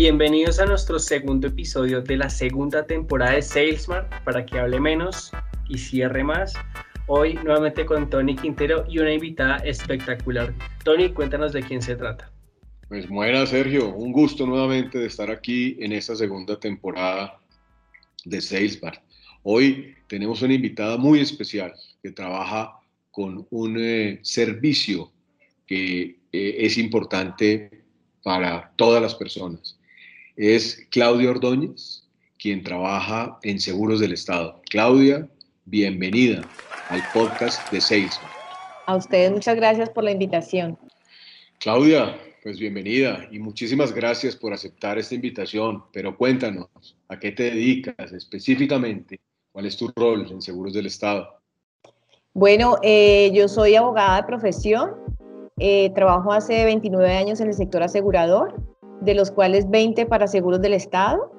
Bienvenidos a nuestro segundo episodio de la segunda temporada de SalesMart para que hable menos y cierre más. Hoy nuevamente con Tony Quintero y una invitada espectacular. Tony, cuéntanos de quién se trata. Pues buena Sergio, un gusto nuevamente de estar aquí en esta segunda temporada de SalesMart. Hoy tenemos una invitada muy especial que trabaja con un eh, servicio que eh, es importante para todas las personas es Claudia Ordóñez, quien trabaja en Seguros del Estado. Claudia, bienvenida al podcast de Salesman. A ustedes muchas gracias por la invitación. Claudia, pues bienvenida y muchísimas gracias por aceptar esta invitación, pero cuéntanos, ¿a qué te dedicas específicamente? ¿Cuál es tu rol en Seguros del Estado? Bueno, eh, yo soy abogada de profesión, eh, trabajo hace 29 años en el sector asegurador de los cuales 20 para seguros del Estado.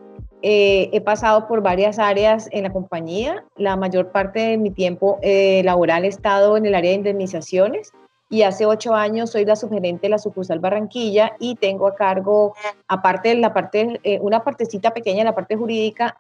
Eh, he pasado por varias áreas en la compañía. La mayor parte de mi tiempo eh, laboral he estado en el área de indemnizaciones y hace ocho años soy la subgerente de la sucursal Barranquilla y tengo a cargo, aparte de la parte, eh, una partecita pequeña de la parte jurídica,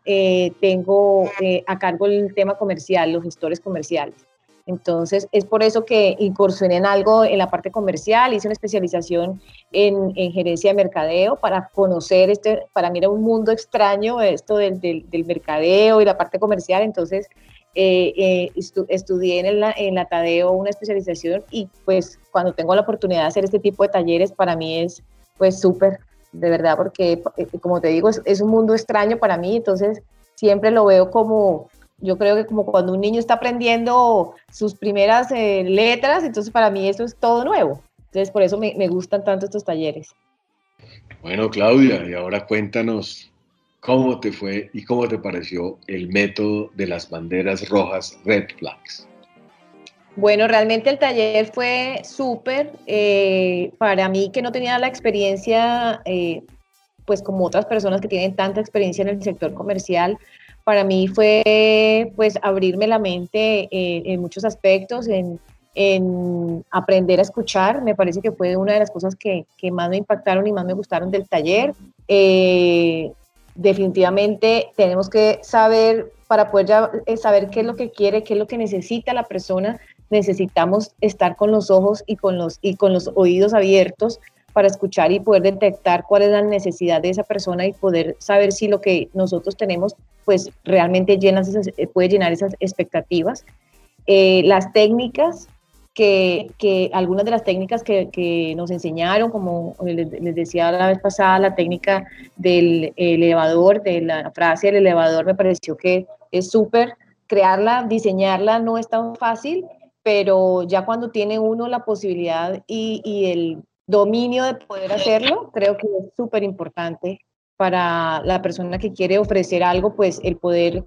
tengo a cargo el tema comercial, los gestores comerciales. Entonces, es por eso que incursioné en algo en la parte comercial, hice una especialización en, gerencia de mercadeo para conocer, este, para mí era un mundo extraño esto del, mercadeo y la parte comercial, entonces eh, eh, estudié en, la, Tadeo una especialización y pues cuando tengo la oportunidad de hacer este tipo de talleres, para mí es pues súper, de verdad, porque eh, como te digo, es un mundo extraño para mí, entonces siempre lo veo como yo creo que como cuando un niño está aprendiendo sus primeras eh, letras, entonces para mí eso es todo nuevo. Entonces por eso me, me, gustan tanto estos talleres. Bueno, Claudia, y ahora cuéntanos cómo te fue y cómo te pareció el método de las banderas rojas Red Flags. Bueno, realmente el taller fue súper. Eh, para mí que no tenía la experiencia, eh, pues como otras personas que tienen tanta experiencia en el sector comercial, para mí fue pues abrirme la mente eh, en muchos aspectos, en, aprender a escuchar, me parece que fue una de las cosas que, más me impactaron y más me gustaron del taller. Eh, definitivamente tenemos que saber, para poder eh, saber qué es lo que quiere, qué es lo que necesita la persona, necesitamos estar con los ojos y con los, y con los oídos abiertos para escuchar y poder detectar cuál es la necesidad de esa persona y poder saber si lo que nosotros tenemos pues realmente llena eh, puede llenar esas expectativas. Eh, las técnicas, que, que, algunas de las técnicas que, que nos enseñaron, como les, les, decía la vez pasada, la técnica del elevador, de la frase del elevador, me pareció que es súper. Crearla, diseñarla no es tan fácil, pero ya cuando tiene uno la posibilidad y, y el dominio de poder hacerlo, creo que es súper importante para la persona que quiere ofrecer algo, pues el poder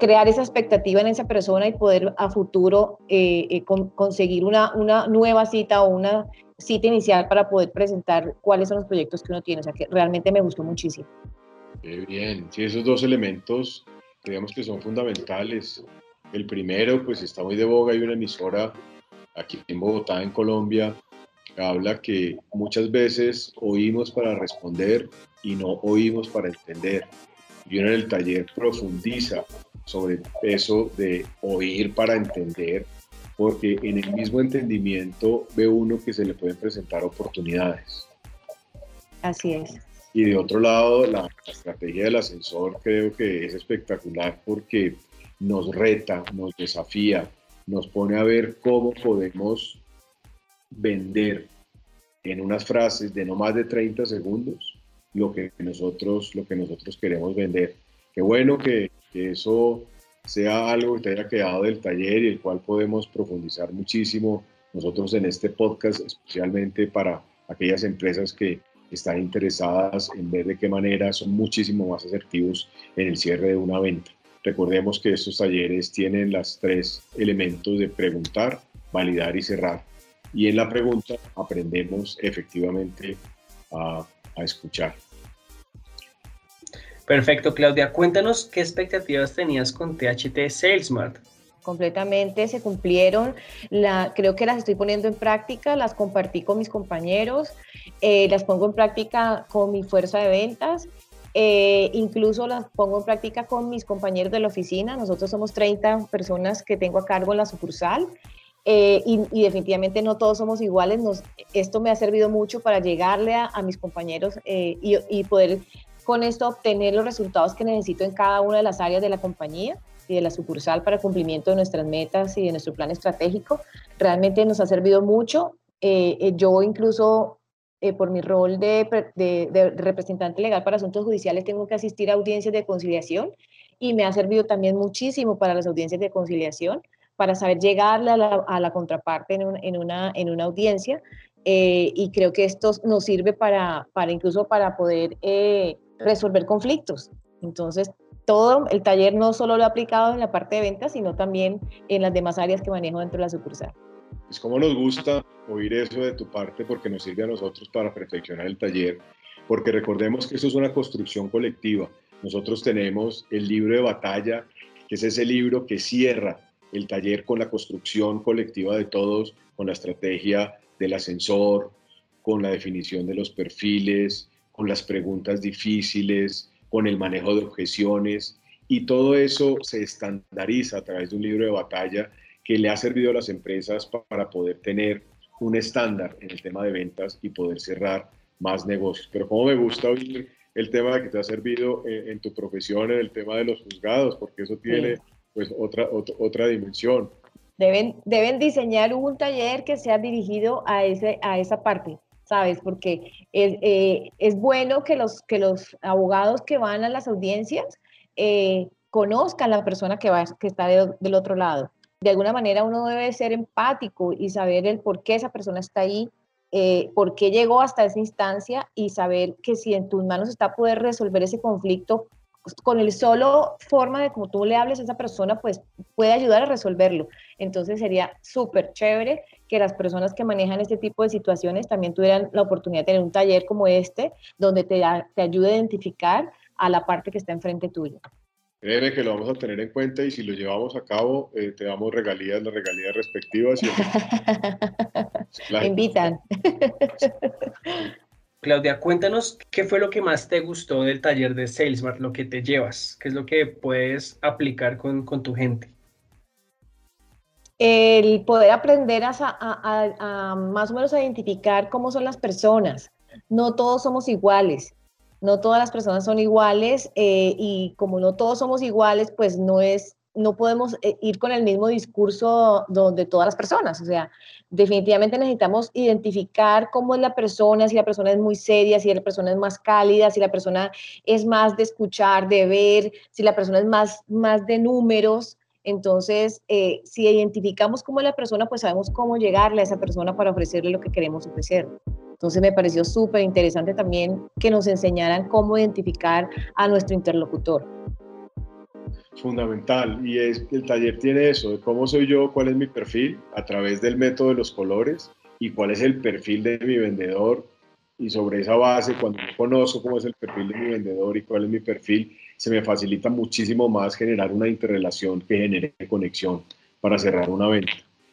crear esa expectativa en esa persona y poder a futuro eh, eh, conseguir una, una nueva cita o una cita inicial para poder presentar cuáles son los proyectos que uno tiene. O sea que realmente me gustó muchísimo. Qué bien, sí, esos dos elementos creemos que son fundamentales. El primero, pues está muy de boga, hay una emisora aquí en Bogotá, en Colombia, habla que muchas veces oímos para responder y no oímos para entender. Y uno en el taller profundiza sobre eso de oír para entender, porque en el mismo entendimiento ve uno que se le pueden presentar oportunidades. Así es. Y de otro lado, la, estrategia del ascensor creo que es espectacular porque nos reta, nos desafía, nos pone a ver cómo podemos vender en unas frases de no más de 30 segundos lo que nosotros, lo que nosotros queremos vender. Qué bueno que, eso sea algo que te haya quedado del taller y el cual podemos profundizar muchísimo nosotros en este podcast, especialmente para aquellas empresas que están interesadas en ver de qué manera son muchísimo más asertivos en el cierre de una venta. Recordemos que estos talleres tienen los tres elementos de preguntar, validar y cerrar. Y en la pregunta aprendemos efectivamente a, escuchar. Perfecto, Claudia. Cuéntanos qué expectativas tenías con THT SalesMart. completamente se cumplieron. La, creo que las estoy poniendo en práctica, las compartí con mis compañeros, eh, las pongo en práctica con mi fuerza de ventas. Eh, incluso las pongo en práctica con mis compañeros de la oficina. Nosotros somos 30 personas que tengo a cargo en la sucursal eh, y, definitivamente no todos somos iguales. Nos, esto me ha servido mucho para llegarle a, mis compañeros y, y poder con esto obtener los resultados que necesito en cada una de las áreas de la compañía y de la sucursal para cumplimiento de nuestras metas y de nuestro plan estratégico. Realmente nos ha servido mucho. Eh, eh, yo incluso eh, por mi rol de, de, representante legal para asuntos judiciales tengo que asistir a audiencias de conciliación y me ha servido también muchísimo para las audiencias de conciliación, para saber llegarle a la, a la contraparte en, en, una, en una audiencia. y creo que esto nos sirve para, para incluso para poder resolver conflictos. Entonces, todo el taller no solo lo he aplicado en la parte de ventas, sino también en las demás áreas que manejo dentro de la sucursal. Es como nos gusta oír eso de tu parte porque nos sirve a nosotros para perfeccionar el taller, porque recordemos que esto es una construcción colectiva. Nosotros tenemos el libro de batalla, que es ese libro que cierra el taller con la construcción colectiva de todos, con la estrategia del ascensor, con la definición de los perfiles, con las preguntas difíciles, con el manejo de objeciones y todo eso se estandariza a través de un libro de batalla que le ha servido a las empresas para poder tener un estándar en el tema de ventas y poder cerrar más negocios. Pero como me gusta oír el tema que te ha servido en, tu profesión, en el tema de los juzgados, porque eso tiene pues otra, otra, dimensión. Deben, deben diseñar un taller que sea dirigido a, ese, a esa parte ¿sabes? Porque es, eh, es bueno que los, que los abogados que van a las audiencias eh, conozcan la persona que, va, que está del otro lado. De alguna manera uno debe ser empático y saber el por qué esa persona está ahí, eh, por qué llegó hasta esa instancia y saber que si en tus manos está poder resolver ese conflicto, con el solo forma de como tú le hables a esa persona, pues puede ayudar a resolverlo. Entonces sería súper chévere que las personas que manejan este tipo de situaciones también tuvieran la oportunidad de tener un taller como este, donde te, te ayude a identificar a la parte que está enfrente tuyo. Créeme que lo vamos a tener en cuenta y si lo llevamos a cabo, eh, te damos regalías, las regalías respectivas. Y... invitan. Claudia, cuéntanos qué fue lo que más te gustó del taller de Salesmart, lo que te llevas, qué es lo que puedes aplicar con, con tu gente el poder aprender a, más o menos a identificar cómo son las personas. No todos somos iguales, no todas las personas son iguales eh, y como no todos somos iguales, pues no es, no podemos eh, ir con el mismo discurso donde todas las personas. O sea, definitivamente necesitamos identificar cómo es la persona, si la persona es muy seria, si la persona es más cálida, si la persona es más de escuchar, de ver, si la persona es más, más de números. Entonces, eh, si identificamos cómo es la persona, pues sabemos cómo llegarle a esa persona para ofrecerle lo que queremos ofrecer. Entonces, me pareció súper interesante también que nos enseñaran cómo identificar a nuestro interlocutor. Fundamental, y es el taller tiene eso, de cómo soy yo, cuál es mi perfil a través del método de los colores y cuál es el perfil de mi vendedor. Y sobre esa base, cuando yo conozco cómo es el perfil de mi vendedor y cuál es mi perfil, se me facilita muchísimo más generar una interrelación que genere conexión para cerrar una venta.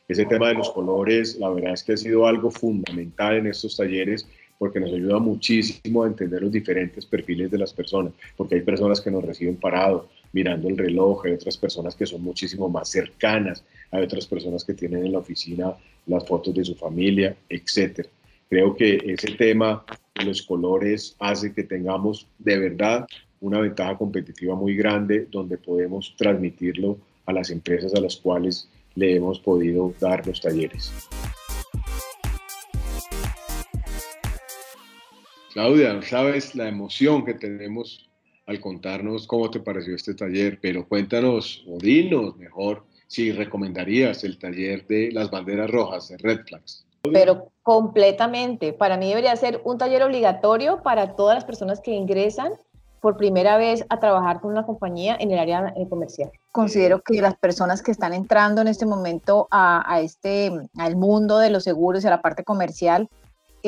Ese tema de los colores, la verdad es que ha sido algo fundamental en estos talleres porque nos ayuda muchísimo a entender los diferentes perfiles de las personas, porque hay personas que nos reciben parado, mirando el reloj, hay otras personas que son muchísimo más cercanas, hay otras personas que tienen en la oficina las fotos de su familia, etc. Creo que ese tema de los colores hace que tengamos de verdad una ventaja competitiva muy grande donde podemos transmitirlo a las empresas a las cuales le hemos podido dar los talleres. Claudia, sabes la emoción que tenemos al contarnos cómo te pareció este taller, pero cuéntanos o dinos mejor si recomendarías el taller de las banderas rojas, de Red Flags. Pero completamente. Para mí debería ser un taller obligatorio para todas las personas que ingresan por primera vez a trabajar con una compañía en el área eh, comercial. Considero que las personas que están entrando en este momento a, este, al mundo de los seguros y a la parte comercial,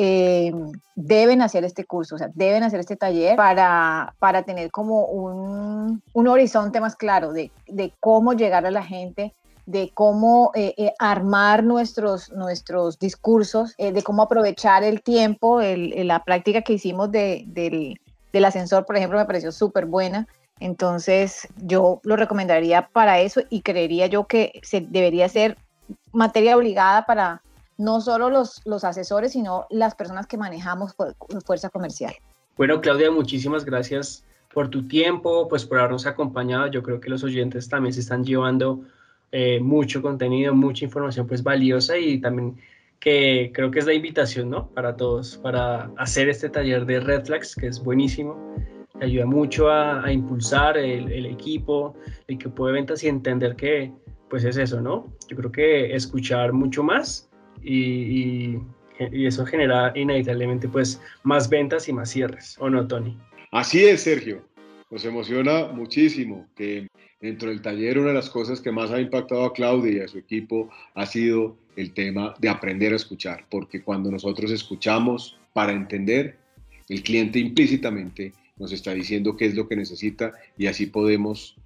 eh, deben hacer este curso, o sea, deben hacer este taller para, para tener como un, un horizonte más claro de, de, cómo llegar a la gente, de cómo eh, eh, armar nuestros, nuestros discursos, de cómo aprovechar el tiempo. la práctica que hicimos del, del, ascensor, por ejemplo, me pareció súper buena. Entonces, yo lo recomendaría para eso y creería yo que se debería ser materia obligada para no solo los, los asesores, sino las personas que manejamos fuerza comercial. Bueno, Claudia, muchísimas gracias por tu tiempo, pues por habernos acompañado. Yo creo que los oyentes también se están llevando eh, mucho contenido, mucha información pues valiosa y también que creo que es la invitación, ¿no? Para todos, para hacer este taller de Red Flags, que es buenísimo, que ayuda mucho a, impulsar el, equipo, el equipo de ventas y entender que pues es eso, ¿no? Yo creo que escuchar mucho más y, eso genera inevitablemente pues más ventas y más cierres, ¿o no, Tony? Así es, Sergio. Nos emociona muchísimo que dentro del taller una de las cosas que más ha impactado a Claudia y a su equipo ha sido el tema de aprender a escuchar, porque cuando nosotros escuchamos para entender, el cliente implícitamente nos está diciendo qué es lo que necesita y así podemos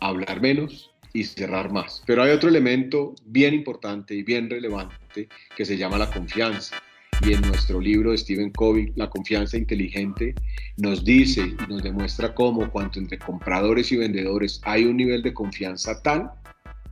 hablar menos y cerrar más. Pero hay otro elemento bien importante y bien relevante que se llama la confianza y en nuestro libro de Stephen Covey, La confianza inteligente, nos dice y nos demuestra cómo cuanto entre compradores y vendedores hay un nivel de confianza tal,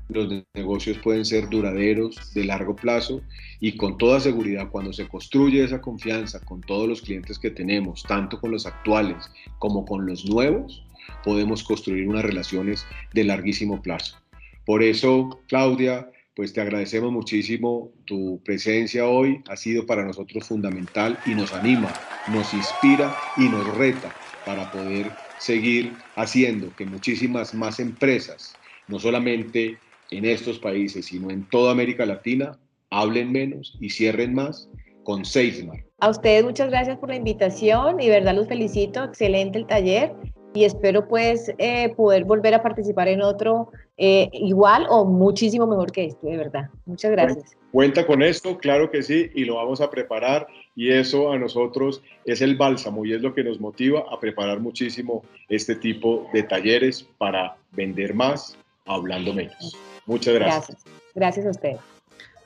los negocios pueden ser duraderos, de largo plazo y con toda seguridad cuando se construye esa confianza con todos los clientes que tenemos, tanto con los actuales como con los nuevos, podemos construir unas relaciones de larguísimo plazo. Por eso, Claudia, pues te agradecemos muchísimo tu presencia hoy, ha sido para nosotros fundamental y nos anima, nos inspira y nos reta para poder seguir haciendo que muchísimas más empresas, no solamente en estos países, sino en toda América Latina, hablen menos y cierren más con Salesmar. A ustedes muchas gracias por la invitación y verdad los felicito, excelente el taller y espero pues eh, poder volver a participar en otro eh, igual o muchísimo mejor que este, de verdad. Muchas gracias. Cuenta con esto, claro que sí, y lo vamos a preparar y eso a nosotros es el bálsamo y es lo que nos motiva a preparar muchísimo este tipo de talleres para vender más hablando menos. Muchas gracias. Gracias, gracias a usted.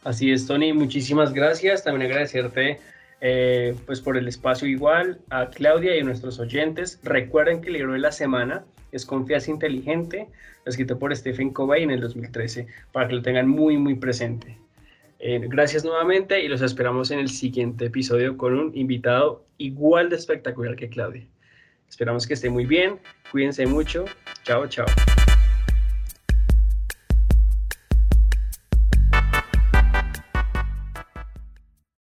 Así es, Tony, muchísimas gracias. También agradecerte eh, pues por el espacio igual a Claudia y a nuestros oyentes. Recuerden que el libro de la semana es Confianza Inteligente, escrito por Stephen Covey en el 2013, para que lo tengan muy, muy presente. Eh, gracias nuevamente y los esperamos en el siguiente episodio con un invitado igual de espectacular que Claudia. Esperamos que esté muy bien, cuídense mucho, chao, chao.